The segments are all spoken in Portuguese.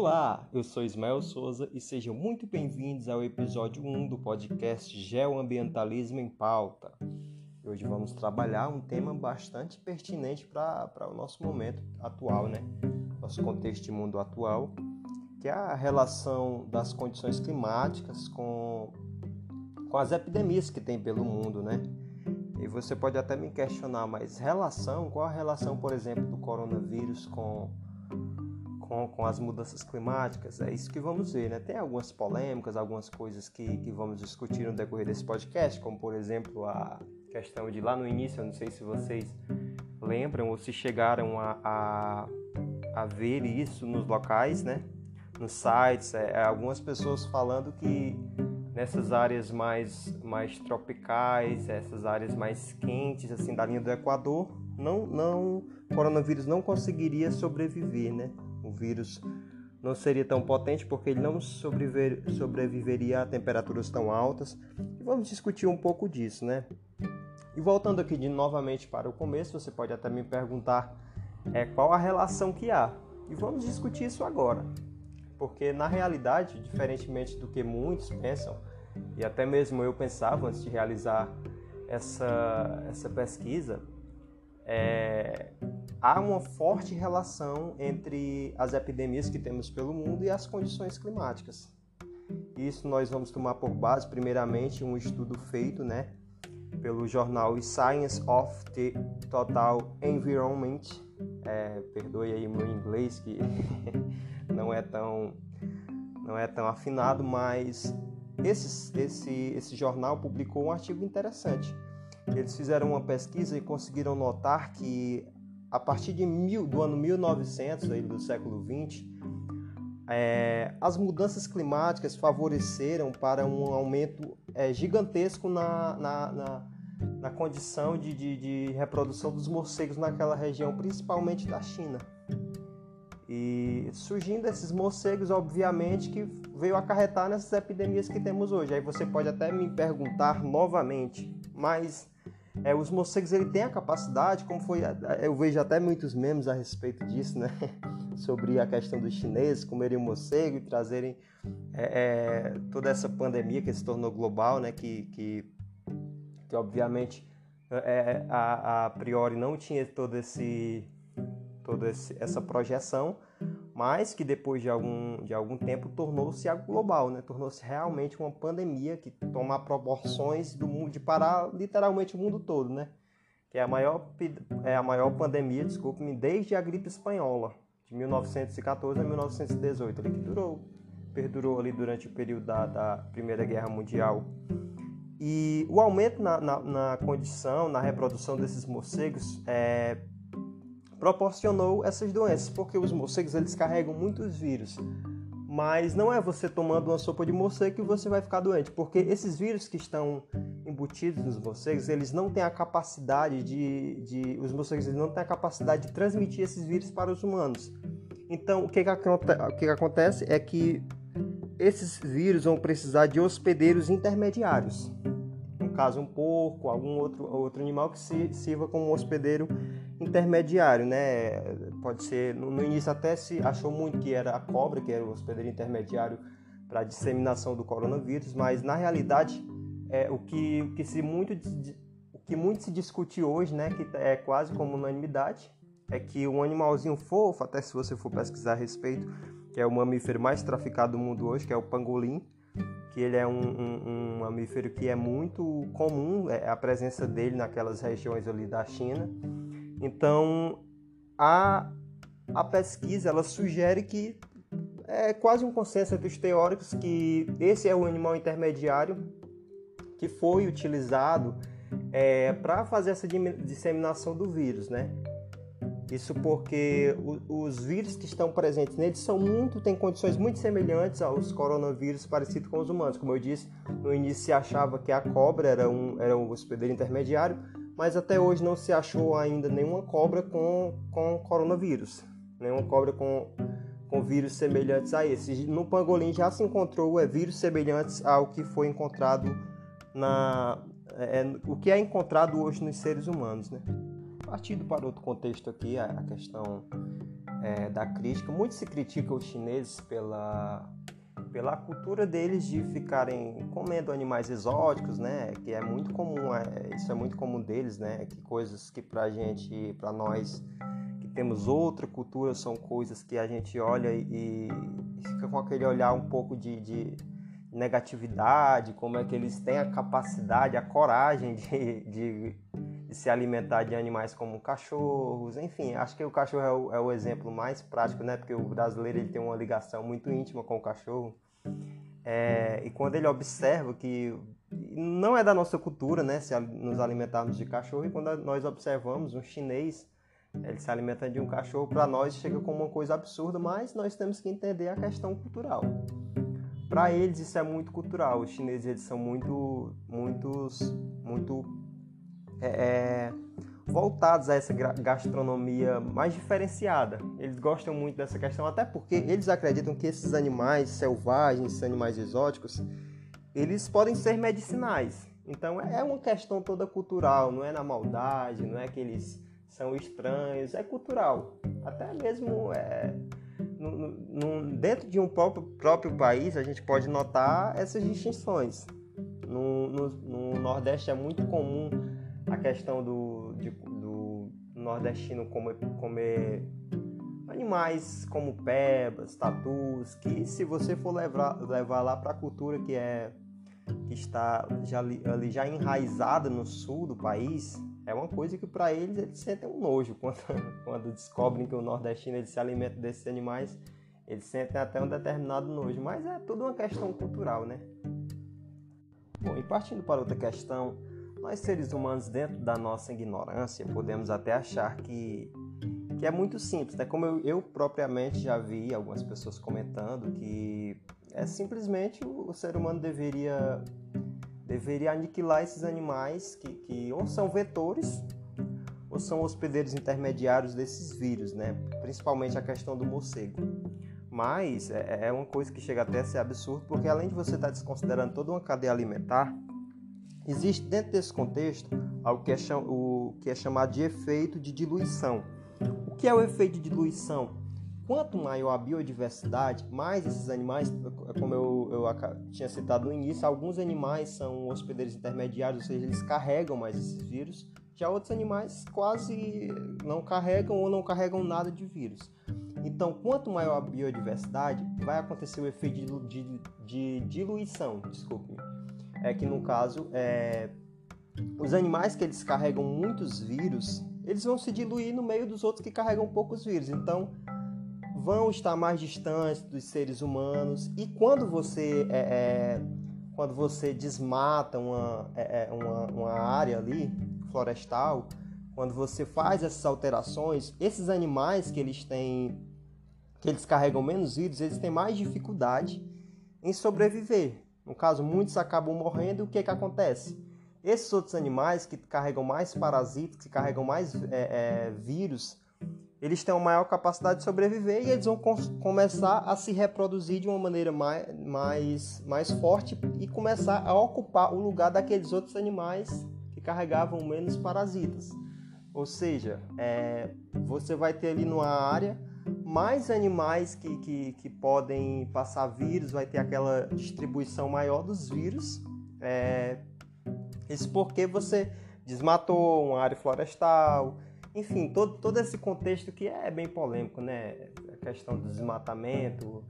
Olá, eu sou Ismael Souza e sejam muito bem-vindos ao episódio 1 do podcast Geoambientalismo em Pauta. Hoje vamos trabalhar um tema bastante pertinente para o nosso momento atual, né? Nosso contexto de mundo atual, que é a relação das condições climáticas com, com as epidemias que tem pelo mundo, né? E você pode até me questionar, mas relação, qual a relação, por exemplo, do coronavírus com, com, com as mudanças climáticas? É isso que vamos ver, né? Tem algumas polêmicas, algumas coisas que, que vamos discutir no decorrer desse podcast, como, por exemplo, a questão de lá no início, eu não sei se vocês lembram ou se chegaram a, a, a ver isso nos locais, né? Nos sites, é, algumas pessoas falando que nessas áreas mais, mais tropicais, essas áreas mais quentes, assim, da linha do Equador, não, não, o coronavírus não conseguiria sobreviver, né? O vírus não seria tão potente porque ele não sobreviver, sobreviveria a temperaturas tão altas. Vamos discutir um pouco disso, né? E voltando aqui de novamente para o começo, você pode até me perguntar é, qual a relação que há. E vamos discutir isso agora. Porque na realidade, diferentemente do que muitos pensam, e até mesmo eu pensava antes de realizar essa, essa pesquisa, é, há uma forte relação entre as epidemias que temos pelo mundo e as condições climáticas. Isso nós vamos tomar por base, primeiramente, um estudo feito né, pelo jornal Science of the Total Environment. É, perdoe aí meu inglês que não é tão não é tão afinado, mas esse, esse, esse jornal publicou um artigo interessante. Eles fizeram uma pesquisa e conseguiram notar que a partir de mil, do ano 1900, aí, do século 20, é, as mudanças climáticas favoreceram para um aumento é, gigantesco na, na, na, na condição de, de, de reprodução dos morcegos naquela região, principalmente da China. E surgindo esses morcegos, obviamente, que veio acarretar nessas epidemias que temos hoje. Aí você pode até me perguntar novamente, mas é, os morcegos ele têm a capacidade, como foi, eu vejo até muitos memes a respeito disso, né? Sobre a questão dos chineses comerem morcego e trazerem é, é, toda essa pandemia que se tornou global, né? Que, que, que obviamente é, a, a priori não tinha todo esse toda essa projeção, mas que depois de algum, de algum tempo tornou-se algo global, né? tornou-se realmente uma pandemia que toma proporções do mundo, de parar literalmente o mundo todo, né? que é a maior, é a maior pandemia, desculpe-me, desde a gripe espanhola, de 1914 a 1918, ali, que durou, perdurou ali durante o período da, da Primeira Guerra Mundial. E o aumento na, na, na condição, na reprodução desses morcegos, é, proporcionou essas doenças, porque os morcegos eles carregam muitos vírus. Mas não é você tomando uma sopa de morcego que você vai ficar doente, porque esses vírus que estão embutidos nos morcegos, eles não têm a capacidade de, de os morcegos eles não têm a capacidade de transmitir esses vírus para os humanos. Então, o que, que, o que, que acontece é que esses vírus vão precisar de hospedeiros intermediários. No caso, um porco, algum outro, outro animal que se, sirva como hospedeiro intermediário, né? Pode ser, no, início até se achou muito que era a cobra, que era o hospedeiro intermediário para a disseminação do coronavírus, mas na realidade é, o, que, o que se muito o que muito se discute hoje, né, que é quase como unanimidade, é que um animalzinho fofo, até se você for pesquisar a respeito, que é o mamífero mais traficado do mundo hoje, que é o pangolim, que ele é um, um, um mamífero que é muito comum é, a presença dele naquelas regiões ali da China então, a, a pesquisa ela sugere que é quase um consenso entre os teóricos que esse é o animal intermediário que foi utilizado é, para fazer essa disseminação do vírus, né? Isso porque os vírus que estão presentes nele são muito, têm condições muito semelhantes aos coronavírus parecidos com os humanos. Como eu disse, no início se achava que a cobra era um, era um hospedeiro intermediário, mas até hoje não se achou ainda nenhuma cobra com, com coronavírus, nenhuma cobra com, com vírus semelhantes a esse. No pangolim já se encontrou é, vírus semelhantes ao que foi encontrado na é, o que é encontrado hoje nos seres humanos, né? Partindo para outro contexto aqui, a questão é, da crítica. Muito se critica os chineses pela, pela cultura deles de ficarem comendo animais exóticos, né? Que é muito comum, é, isso é muito comum deles, né? Que coisas que pra gente, pra nós que temos outra cultura, são coisas que a gente olha e, e fica com aquele olhar um pouco de, de negatividade, como é que eles têm a capacidade, a coragem de, de, de, se alimentar de animais como cachorros, enfim, acho que o cachorro é o, é o, exemplo mais prático, né? Porque o brasileiro ele tem uma ligação muito íntima com o cachorro. É, e quando ele observa que não é da nossa cultura, né, se nos alimentarmos de cachorro, e quando nós observamos um chinês ele se alimenta de um cachorro, para nós chega como uma coisa absurda, mas nós temos que entender a questão cultural. Para eles isso é muito cultural. Os chineses eles são muito, muitos, muito é, é, voltados a essa gastronomia mais diferenciada. Eles gostam muito dessa questão, até porque eles acreditam que esses animais selvagens, esses animais exóticos, eles podem ser medicinais. Então é uma questão toda cultural, não é na maldade, não é que eles são estranhos, é cultural. Até mesmo é, no, no, dentro de um próprio, próprio país, a gente pode notar essas distinções. No, no Nordeste é muito comum a questão do, de, do nordestino comer, comer animais como pebas, tatus, que se você for levar, levar lá para a cultura que é que está já, ali já enraizada no sul do país, é uma coisa que para eles eles sentem um nojo quando, quando descobrem que o nordestino ele se alimenta desses animais, eles sentem até um determinado nojo, mas é tudo uma questão cultural, né? Bom, e partindo para outra questão, nós seres humanos dentro da nossa ignorância podemos até achar que que é muito simples, né? Como eu, eu propriamente já vi algumas pessoas comentando que é simplesmente o, o ser humano deveria deveria aniquilar esses animais que, que ou são vetores ou são hospedeiros intermediários desses vírus, né? principalmente a questão do morcego. Mas é, é uma coisa que chega até a ser absurdo, porque além de você estar desconsiderando toda uma cadeia alimentar, existe dentro desse contexto algo que é, o, que é chamado de efeito de diluição. O que é o efeito de diluição? Quanto maior a biodiversidade, mais esses animais, como eu, eu tinha citado no início, alguns animais são hospedeiros intermediários, ou seja, eles carregam mais esses vírus. Já outros animais quase não carregam ou não carregam nada de vírus. Então, quanto maior a biodiversidade, vai acontecer o efeito de, de, de diluição, desculpe É que no caso, é, os animais que eles carregam muitos vírus, eles vão se diluir no meio dos outros que carregam poucos vírus. Então, vão estar mais distantes dos seres humanos e quando você é, é, quando você desmata uma, é, é, uma, uma área ali florestal quando você faz essas alterações esses animais que eles têm que eles carregam menos vírus eles têm mais dificuldade em sobreviver no caso muitos acabam morrendo e o que que acontece esses outros animais que carregam mais parasitas que carregam mais é, é, vírus eles têm uma maior capacidade de sobreviver e eles vão começar a se reproduzir de uma maneira mais, mais, mais forte e começar a ocupar o lugar daqueles outros animais que carregavam menos parasitas. Ou seja, é, você vai ter ali numa área mais animais que, que, que, podem passar vírus, vai ter aquela distribuição maior dos vírus. É, isso porque você desmatou uma área florestal, enfim, todo, todo esse contexto que é bem polêmico, né? A questão do desmatamento,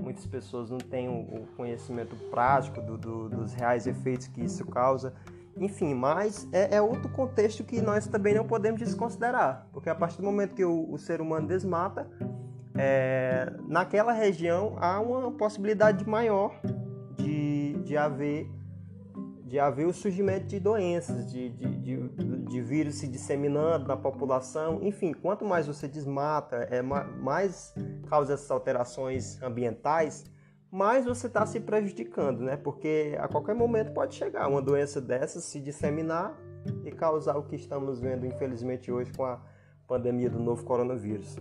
muitas pessoas não têm o, conhecimento prático do, do, dos reais efeitos que isso causa. Enfim, mas é, é, outro contexto que nós também não podemos desconsiderar, porque a partir do momento que o, o ser humano desmata, é, naquela região há uma possibilidade maior de, de haver de haver o surgimento de doenças, de, de, de, de, vírus se disseminando na população. Enfim, quanto mais você desmata, é, mais causa essas alterações ambientais, mais você está se prejudicando, né? Porque a qualquer momento pode chegar uma doença dessas, se disseminar e causar o que estamos vendo, infelizmente, hoje com a pandemia do novo coronavírus.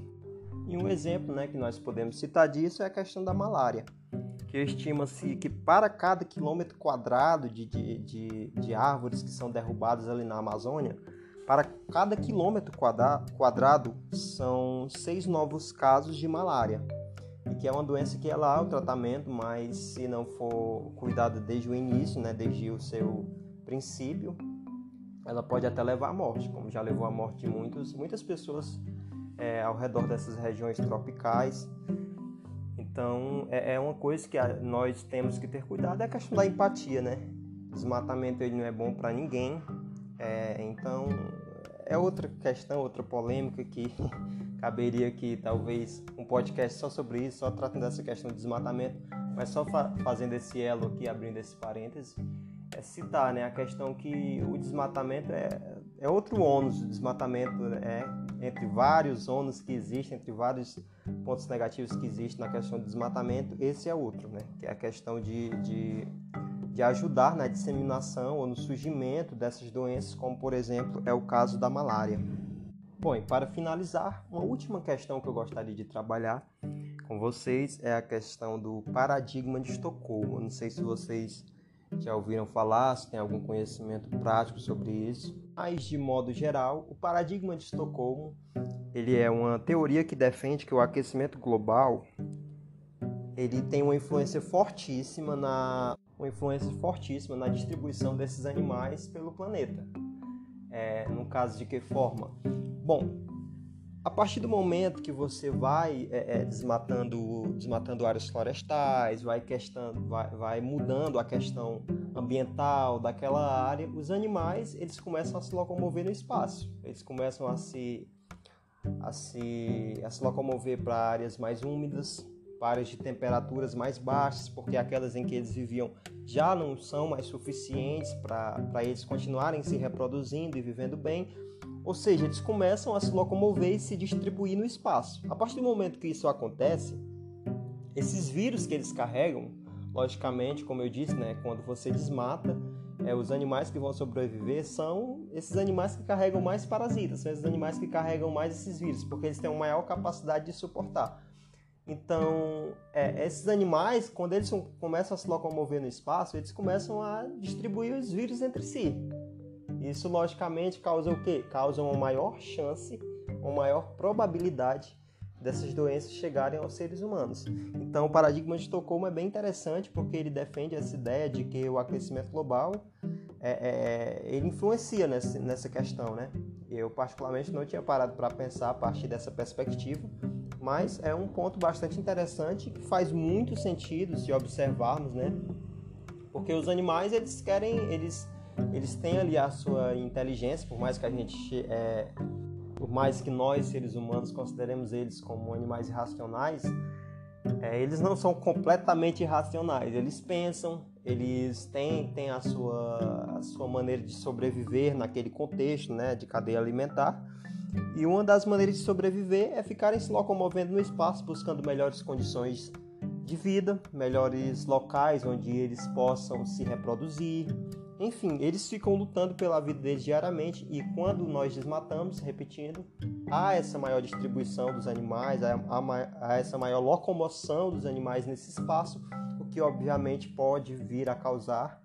E um exemplo né, que nós podemos citar disso é a questão da malária que estima-se que para cada quilômetro quadrado de, de, de, de, árvores que são derrubadas ali na Amazônia, para cada quilômetro quadrado são seis novos casos de malária, e que é uma doença que ela há o tratamento, mas se não for cuidado desde o início, né, desde o seu princípio, ela pode até levar à morte, como já levou à morte de muitos, muitas pessoas é, ao redor dessas regiões tropicais. Então, é, é uma coisa que nós temos que ter cuidado, é a questão da empatia, né? Desmatamento ele não é bom para ninguém, é, então é outra questão, outra polêmica que caberia aqui talvez um podcast só sobre isso, só tratando dessa questão de desmatamento, mas só fa fazendo esse elo aqui, abrindo esse parêntese, é citar né, a questão que o desmatamento é, é outro ônus, o desmatamento é entre vários ônus que existem, entre vários pontos negativos que existem na questão do desmatamento, esse é outro, né, que é a questão de, de, de ajudar na disseminação ou no surgimento dessas doenças, como por exemplo é o caso da malária. Bom, e para finalizar, uma última questão que eu gostaria de trabalhar com vocês é a questão do paradigma de Estocolmo. Não sei se vocês já ouviram falar, se tem algum conhecimento prático sobre isso. Mas, de modo geral, o paradigma de Estocolmo ele é uma teoria que defende que o aquecimento global ele tem uma influência fortíssima na uma influência fortíssima na distribuição desses animais pelo planeta. É, no caso de que forma? Bom, a partir do momento que você vai é, é, desmatando, desmatando áreas florestais, vai, questão, vai, vai mudando a questão ambiental daquela área, os animais eles começam a se locomover no espaço. Eles começam a se, a se, a se locomover para áreas mais úmidas, para áreas de temperaturas mais baixas, porque aquelas em que eles viviam já não são mais suficientes para eles continuarem se reproduzindo e vivendo bem ou seja, eles começam a se locomover e se distribuir no espaço. A partir do momento que isso acontece, esses vírus que eles carregam, logicamente, como eu disse, né, quando você desmata, é, os animais que vão sobreviver são esses animais que carregam mais parasitas, são esses animais que carregam mais esses vírus, porque eles têm uma maior capacidade de suportar. Então, é, esses animais, quando eles começam a se locomover no espaço, eles começam a distribuir os vírus entre si. Isso logicamente causa o quê? Causa uma maior chance, uma maior probabilidade dessas doenças chegarem aos seres humanos. Então, o paradigma de Estocolmo é bem interessante porque ele defende essa ideia de que o aquecimento global é, é, ele influencia nessa, nessa questão, né? Eu particularmente não tinha parado para pensar a partir dessa perspectiva, mas é um ponto bastante interessante que faz muito sentido se observarmos, né? Porque os animais eles querem, eles eles têm ali a sua inteligência, por mais que a gente, é, por mais que nós seres humanos consideremos eles como animais irracionais, é, eles não são completamente irracionais. Eles pensam, eles têm, têm a, sua, a sua maneira de sobreviver naquele contexto né, de cadeia alimentar. E uma das maneiras de sobreviver é ficarem se locomovendo no espaço, buscando melhores condições de vida, melhores locais onde eles possam se reproduzir, enfim, eles ficam lutando pela vida deles diariamente e quando nós desmatamos, repetindo, há essa maior distribuição dos animais, há, há, essa maior locomoção dos animais nesse espaço, o que obviamente pode vir a causar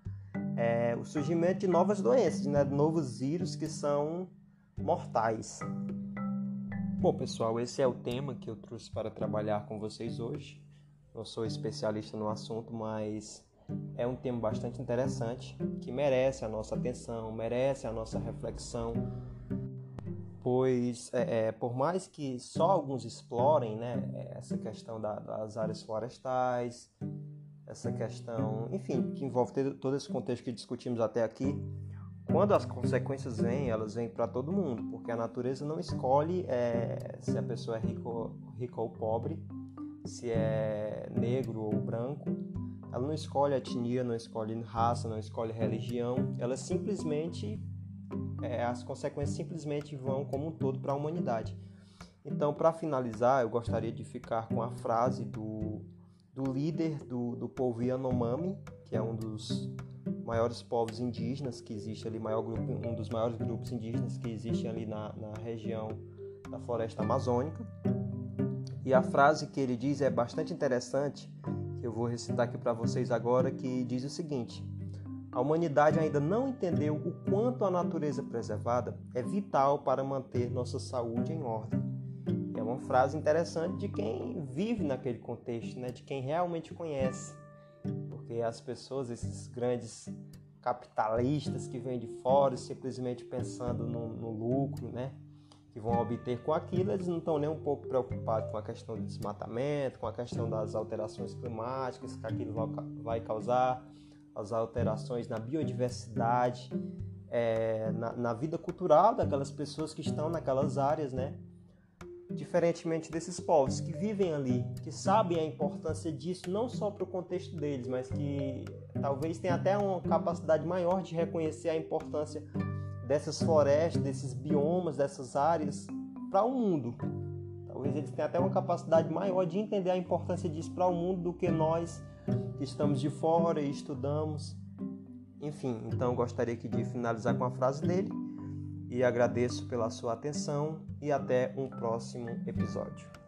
é, o surgimento de novas doenças, né, novos vírus que são mortais. Bom, pessoal, esse é o tema que eu trouxe para trabalhar com vocês hoje. Não sou especialista no assunto, mas é um tema bastante interessante que merece a nossa atenção, merece a nossa reflexão, pois é, é, por mais que só alguns explorem né, essa questão da, das áreas florestais, essa questão, enfim, que envolve todo esse contexto que discutimos até aqui, quando as consequências vêm, elas vêm para todo mundo, porque a natureza não escolhe é, se a pessoa é rico, rica ou pobre, se é negro ou branco, ela não escolhe etnia, não escolhe raça, não escolhe religião, ela simplesmente é, as consequências simplesmente vão como um todo para a humanidade. Então, para finalizar, eu gostaria de ficar com a frase do, do líder do, do povo Yanomami, que é um dos maiores povos indígenas que existe ali, maior grupo, um dos maiores grupos indígenas que existem ali na, na região da floresta amazônica. E a frase que ele diz é bastante interessante eu vou recitar aqui para vocês agora, que diz o seguinte: A humanidade ainda não entendeu o quanto a natureza preservada é vital para manter nossa saúde em ordem. É uma frase interessante de quem vive naquele contexto, né? de quem realmente conhece. Porque as pessoas, esses grandes capitalistas que vêm de fora simplesmente pensando no, no lucro, né? Que vão obter com aquilo, eles não estão nem um pouco preocupados com a questão do desmatamento, com a questão das alterações climáticas que aquilo vai causar, as alterações na biodiversidade, é, na, na, vida cultural daquelas pessoas que estão naquelas áreas, né? Diferentemente desses povos que vivem ali, que sabem a importância disso não só para o contexto deles, mas que talvez tenham até uma capacidade maior de reconhecer a importância dessas florestas, desses biomas, dessas áreas para o mundo. Talvez eles tenham até uma capacidade maior de entender a importância disso para o mundo do que nós que estamos de fora e estudamos. Enfim, então gostaria aqui de finalizar com a frase dele e agradeço pela sua atenção e até um próximo episódio.